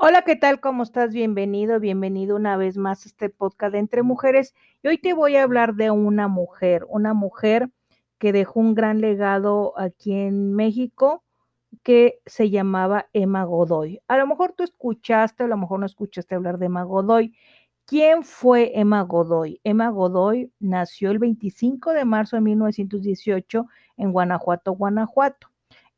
Hola, ¿qué tal? ¿Cómo estás? Bienvenido, bienvenido una vez más a este podcast de Entre Mujeres. Y hoy te voy a hablar de una mujer, una mujer que dejó un gran legado aquí en México que se llamaba Emma Godoy. A lo mejor tú escuchaste, a lo mejor no escuchaste hablar de Emma Godoy. ¿Quién fue Emma Godoy? Emma Godoy nació el 25 de marzo de 1918 en Guanajuato, Guanajuato.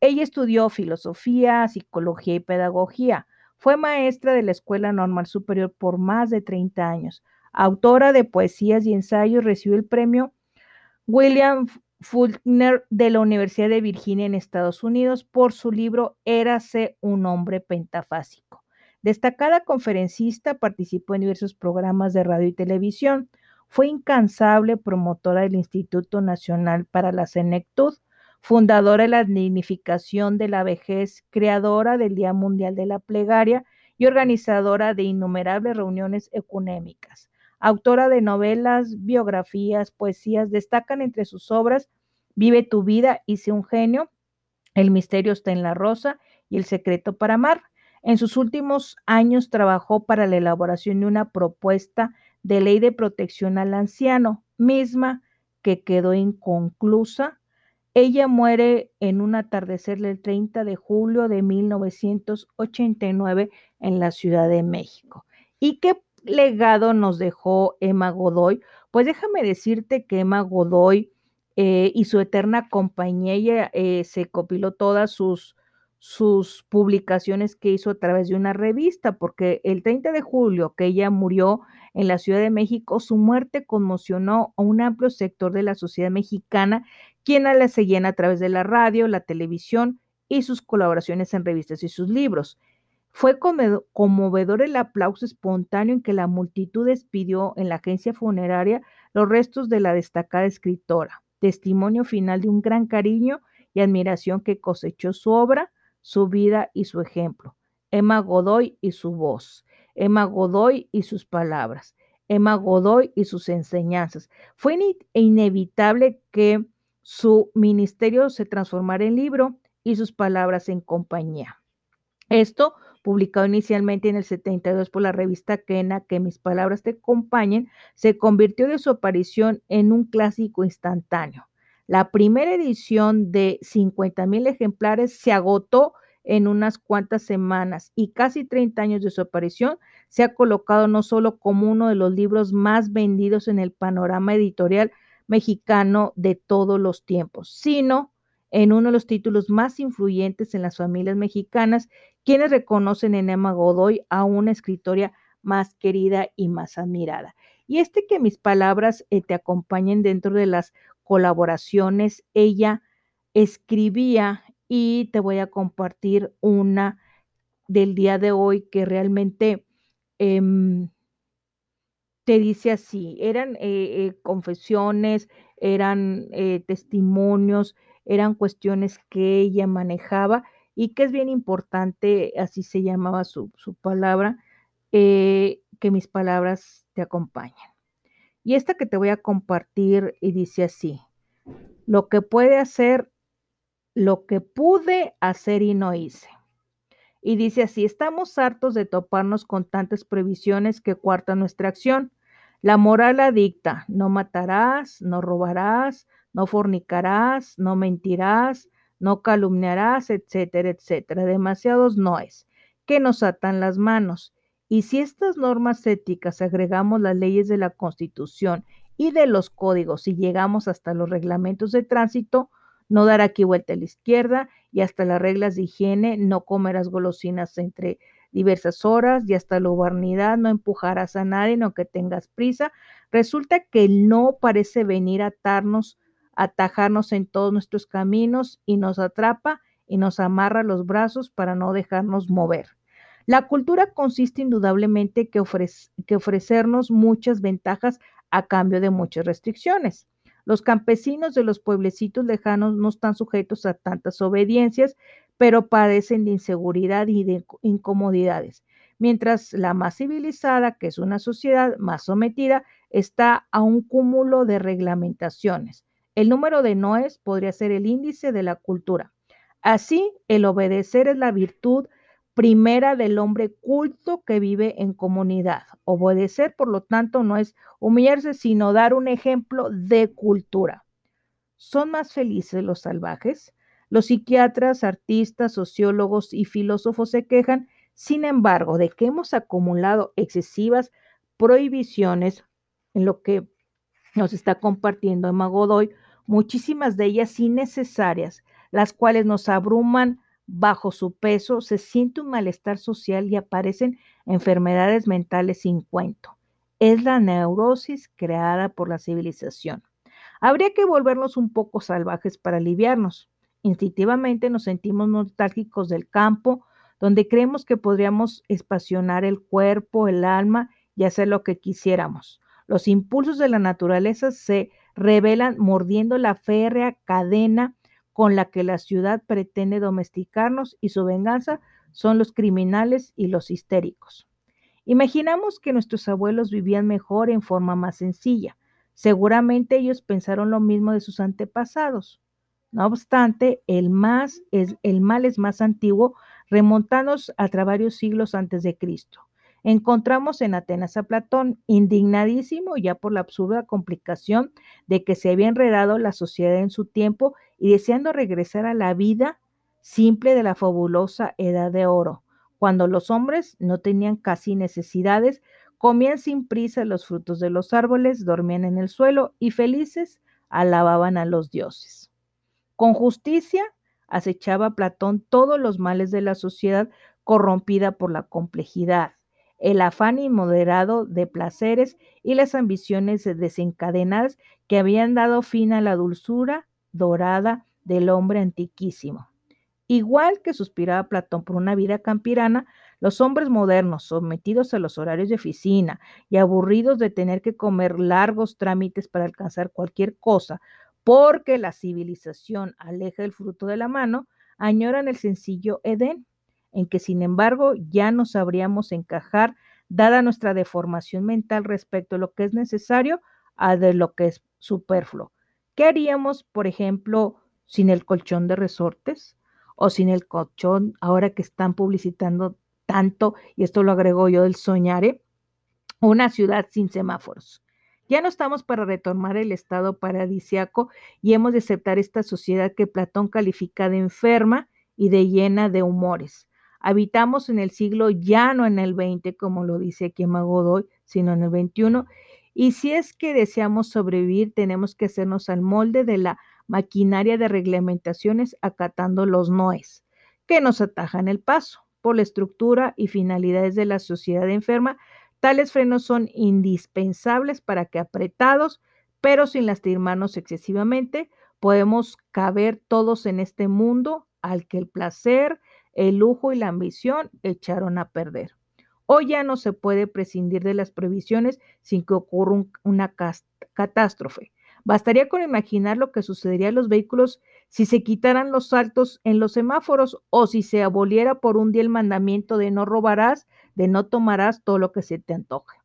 Ella estudió filosofía, psicología y pedagogía. Fue maestra de la Escuela Normal Superior por más de 30 años. Autora de poesías y ensayos, recibió el premio William Faulkner de la Universidad de Virginia en Estados Unidos por su libro Érase un hombre pentafásico. Destacada conferencista, participó en diversos programas de radio y televisión. Fue incansable promotora del Instituto Nacional para la Senectud, fundadora de la dignificación de la vejez, creadora del Día Mundial de la Plegaria y organizadora de innumerables reuniones ecuménicas. Autora de novelas, biografías, poesías, destacan entre sus obras Vive tu vida, hice un genio, El misterio está en la rosa y El secreto para amar. En sus últimos años trabajó para la elaboración de una propuesta de ley de protección al anciano, misma que quedó inconclusa ella muere en un atardecer del 30 de julio de 1989 en la Ciudad de México. ¿Y qué legado nos dejó Emma Godoy? Pues déjame decirte que Emma Godoy eh, y su eterna compañía, eh, se copiló todas sus, sus publicaciones que hizo a través de una revista, porque el 30 de julio que ella murió en la Ciudad de México, su muerte conmocionó a un amplio sector de la sociedad mexicana quienes la seguían a través de la radio, la televisión y sus colaboraciones en revistas y sus libros. Fue conmovedor el aplauso espontáneo en que la multitud despidió en la agencia funeraria los restos de la destacada escritora, testimonio final de un gran cariño y admiración que cosechó su obra, su vida y su ejemplo. Emma Godoy y su voz, Emma Godoy y sus palabras, Emma Godoy y sus enseñanzas. Fue inevitable que su ministerio se transformará en libro y sus palabras en compañía. Esto, publicado inicialmente en el 72 por la revista Kena, Que mis palabras te acompañen, se convirtió de su aparición en un clásico instantáneo. La primera edición de 50 mil ejemplares se agotó en unas cuantas semanas y casi 30 años de su aparición se ha colocado no solo como uno de los libros más vendidos en el panorama editorial mexicano de todos los tiempos, sino en uno de los títulos más influyentes en las familias mexicanas, quienes reconocen en Emma Godoy a una escritora más querida y más admirada. Y este que mis palabras eh, te acompañen dentro de las colaboraciones, ella escribía y te voy a compartir una del día de hoy que realmente em, te dice así, eran eh, eh, confesiones, eran eh, testimonios, eran cuestiones que ella manejaba y que es bien importante, así se llamaba su, su palabra, que mis palabras te acompañen. Y esta que te voy a compartir y dice así, lo que puede hacer, lo que pude hacer y no hice. Y dice así, estamos hartos de toparnos con tantas previsiones que cuartan nuestra acción. La moral adicta, no matarás, no robarás, no fornicarás, no mentirás, no calumniarás, etcétera, etcétera. Demasiados noes que nos atan las manos. Y si estas normas éticas agregamos las leyes de la Constitución y de los códigos y llegamos hasta los reglamentos de tránsito, no dar aquí vuelta a la izquierda y hasta las reglas de higiene, no comerás golosinas entre diversas horas y hasta la humanidad, no empujarás a nadie, no que tengas prisa. Resulta que no parece venir a atarnos, atajarnos en todos nuestros caminos y nos atrapa y nos amarra los brazos para no dejarnos mover. La cultura consiste indudablemente que, que ofrecernos muchas ventajas a cambio de muchas restricciones. Los campesinos de los pueblecitos lejanos no están sujetos a tantas obediencias, pero padecen de inseguridad y de incomodidades, mientras la más civilizada, que es una sociedad más sometida, está a un cúmulo de reglamentaciones. El número de noes podría ser el índice de la cultura. Así, el obedecer es la virtud primera del hombre culto que vive en comunidad. Obedecer, por lo tanto, no es humillarse, sino dar un ejemplo de cultura. ¿Son más felices los salvajes? Los psiquiatras, artistas, sociólogos y filósofos se quejan, sin embargo, de que hemos acumulado excesivas prohibiciones en lo que nos está compartiendo Emma Godoy, muchísimas de ellas innecesarias, las cuales nos abruman bajo su peso, se siente un malestar social y aparecen enfermedades mentales sin cuento. Es la neurosis creada por la civilización. Habría que volvernos un poco salvajes para aliviarnos. Instintivamente nos sentimos nostálgicos del campo, donde creemos que podríamos espacionar el cuerpo, el alma y hacer lo que quisiéramos. Los impulsos de la naturaleza se revelan mordiendo la férrea cadena con la que la ciudad pretende domesticarnos y su venganza son los criminales y los histéricos. Imaginamos que nuestros abuelos vivían mejor en forma más sencilla. Seguramente ellos pensaron lo mismo de sus antepasados. No obstante, el, más es, el mal es más antiguo, remontándonos a varios siglos antes de Cristo. Encontramos en Atenas a Platón, indignadísimo ya por la absurda complicación de que se había enredado la sociedad en su tiempo y deseando regresar a la vida simple de la fabulosa edad de oro, cuando los hombres no tenían casi necesidades, comían sin prisa los frutos de los árboles, dormían en el suelo y felices alababan a los dioses. Con justicia acechaba Platón todos los males de la sociedad corrompida por la complejidad, el afán inmoderado de placeres y las ambiciones desencadenadas que habían dado fin a la dulzura dorada del hombre antiquísimo. Igual que suspiraba Platón por una vida campirana, los hombres modernos, sometidos a los horarios de oficina y aburridos de tener que comer largos trámites para alcanzar cualquier cosa, porque la civilización aleja el fruto de la mano, añoran el sencillo Edén, en que sin embargo ya no sabríamos encajar, dada nuestra deformación mental respecto a lo que es necesario a de lo que es superfluo. ¿Qué haríamos, por ejemplo, sin el colchón de resortes? O sin el colchón, ahora que están publicitando tanto, y esto lo agrego yo del soñare, una ciudad sin semáforos. Ya no estamos para retomar el estado paradisiaco y hemos de aceptar esta sociedad que Platón califica de enferma y de llena de humores. Habitamos en el siglo ya no en el 20, como lo dice aquí Magodoy, sino en el 21, y si es que deseamos sobrevivir, tenemos que hacernos al molde de la maquinaria de reglamentaciones acatando los noes, que nos atajan el paso. Por la estructura y finalidades de la sociedad enferma, tales frenos son indispensables para que apretados, pero sin lastimarnos excesivamente, podemos caber todos en este mundo al que el placer, el lujo y la ambición echaron a perder. Hoy ya no se puede prescindir de las previsiones sin que ocurra una catástrofe. Bastaría con imaginar lo que sucedería a los vehículos si se quitaran los saltos en los semáforos o si se aboliera por un día el mandamiento de no robarás, de no tomarás todo lo que se te antoje.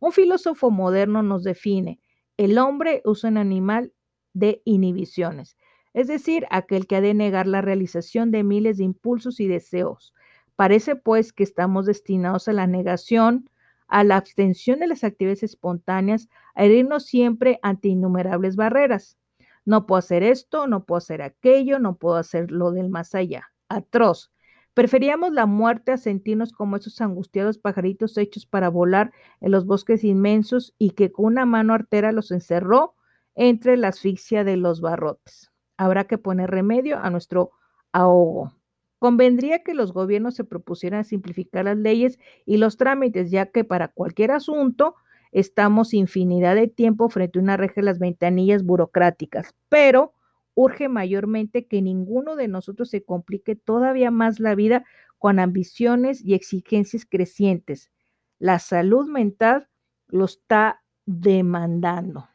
Un filósofo moderno nos define, el hombre es un animal de inhibiciones, es decir, aquel que ha de negar la realización de miles de impulsos y deseos, Parece pues que estamos destinados a la negación, a la abstención de las actividades espontáneas, a herirnos siempre ante innumerables barreras. No puedo hacer esto, no puedo hacer aquello, no puedo hacer lo del más allá. Atroz. Preferíamos la muerte a sentirnos como esos angustiados pajaritos hechos para volar en los bosques inmensos y que con una mano artera los encerró entre la asfixia de los barrotes. Habrá que poner remedio a nuestro ahogo. Convendría que los gobiernos se propusieran simplificar las leyes y los trámites, ya que para cualquier asunto estamos infinidad de tiempo frente a una reja de las ventanillas burocráticas, pero urge mayormente que ninguno de nosotros se complique todavía más la vida con ambiciones y exigencias crecientes. La salud mental lo está demandando.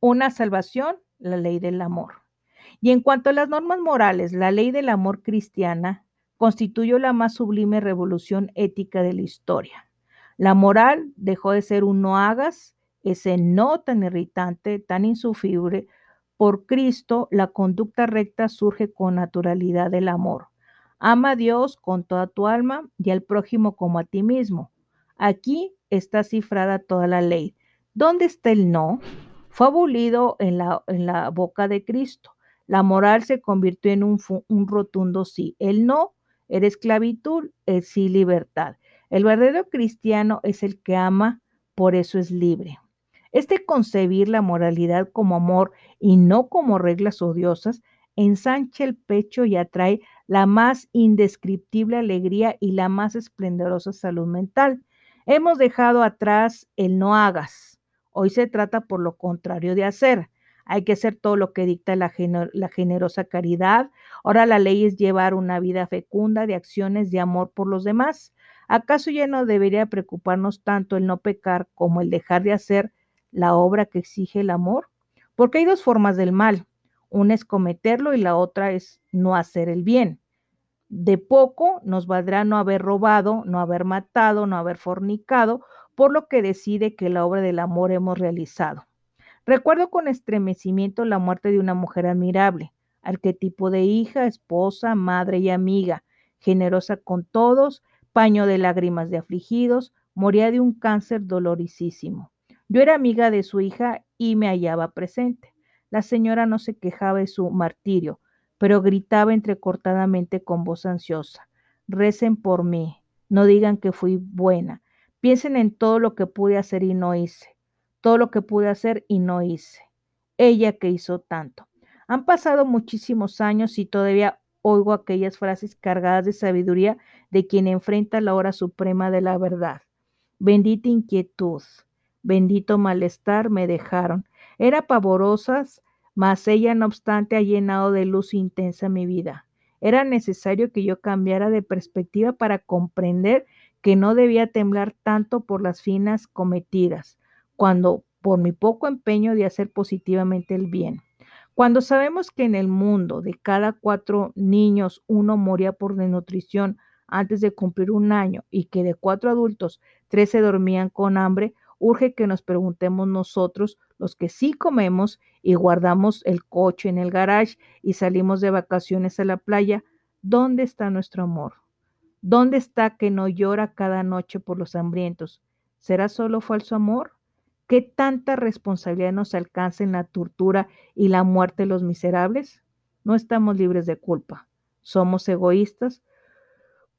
Una salvación, la ley del amor. Y en cuanto a las normas morales, la ley del amor cristiana constituyó la más sublime revolución ética de la historia. La moral dejó de ser un no hagas, ese no tan irritante, tan insufrible. Por Cristo, la conducta recta surge con naturalidad del amor. Ama a Dios con toda tu alma y al prójimo como a ti mismo. Aquí está cifrada toda la ley. ¿Dónde está el no? Fue abolido en la, en la boca de Cristo. La moral se convirtió en un, un rotundo sí. El no era esclavitud, el sí libertad. El verdadero cristiano es el que ama, por eso es libre. Este concebir la moralidad como amor y no como reglas odiosas ensancha el pecho y atrae la más indescriptible alegría y la más esplendorosa salud mental. Hemos dejado atrás el no hagas. Hoy se trata por lo contrario de hacer. Hay que hacer todo lo que dicta la, generosa caridad. Ahora la ley es llevar una vida fecunda de acciones de amor por los demás. ¿Acaso ya no debería preocuparnos tanto el no pecar como el dejar de hacer la obra que exige el amor? Porque hay dos formas del mal. Una es cometerlo y la otra es no hacer el bien. De poco nos valdrá no haber robado, no haber matado, no haber fornicado, por lo que decide que la obra del amor hemos realizado. Recuerdo con estremecimiento la muerte de una mujer admirable, arquetipo de hija, esposa, madre y amiga, generosa con todos, paño de lágrimas de afligidos, moría de un cáncer dolorisísimo. Yo era amiga de su hija y me hallaba presente. La señora no se quejaba de su martirio, pero gritaba entrecortadamente con voz ansiosa. Recen por mí, no digan que fui buena, piensen en todo lo que pude hacer y no hice todo lo que pude hacer y no hice. Ella que hizo tanto. Han pasado muchísimos años y todavía oigo aquellas frases cargadas de sabiduría de quien enfrenta la hora suprema de la verdad. Bendita inquietud, bendito malestar me dejaron. Era pavorosas, mas ella no obstante ha llenado de luz intensa mi vida. Era necesario que yo cambiara de perspectiva para comprender que no debía temblar tanto por las finas cometidas, cuando por mi poco empeño de hacer positivamente el bien. Cuando sabemos que en el mundo de cada cuatro niños uno moría por desnutrición antes de cumplir un año y que de cuatro adultos tres se dormían con hambre, urge que nos preguntemos nosotros, los que sí comemos y guardamos el coche en el garage y salimos de vacaciones a la playa, ¿dónde está nuestro amor? ¿Dónde está que no llora cada noche por los hambrientos? ¿Será solo falso amor? ¿Qué tanta responsabilidad nos alcanza en la tortura y la muerte de los miserables? No estamos libres de culpa. Somos egoístas,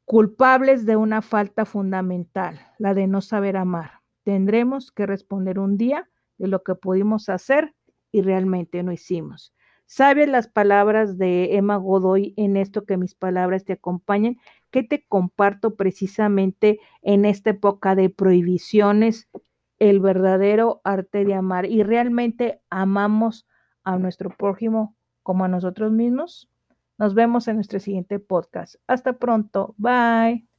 culpables de una falta fundamental, la de no saber amar. Tendremos que responder un día de lo que pudimos hacer y realmente no hicimos. ¿Sabes las palabras de Emma Godoy en esto que mis palabras te acompañen? ¿Qué te comparto precisamente en esta época de prohibiciones el verdadero arte de amar y realmente amamos a nuestro prójimo como a nosotros mismos. Nos vemos en nuestro siguiente podcast. Hasta pronto. Bye.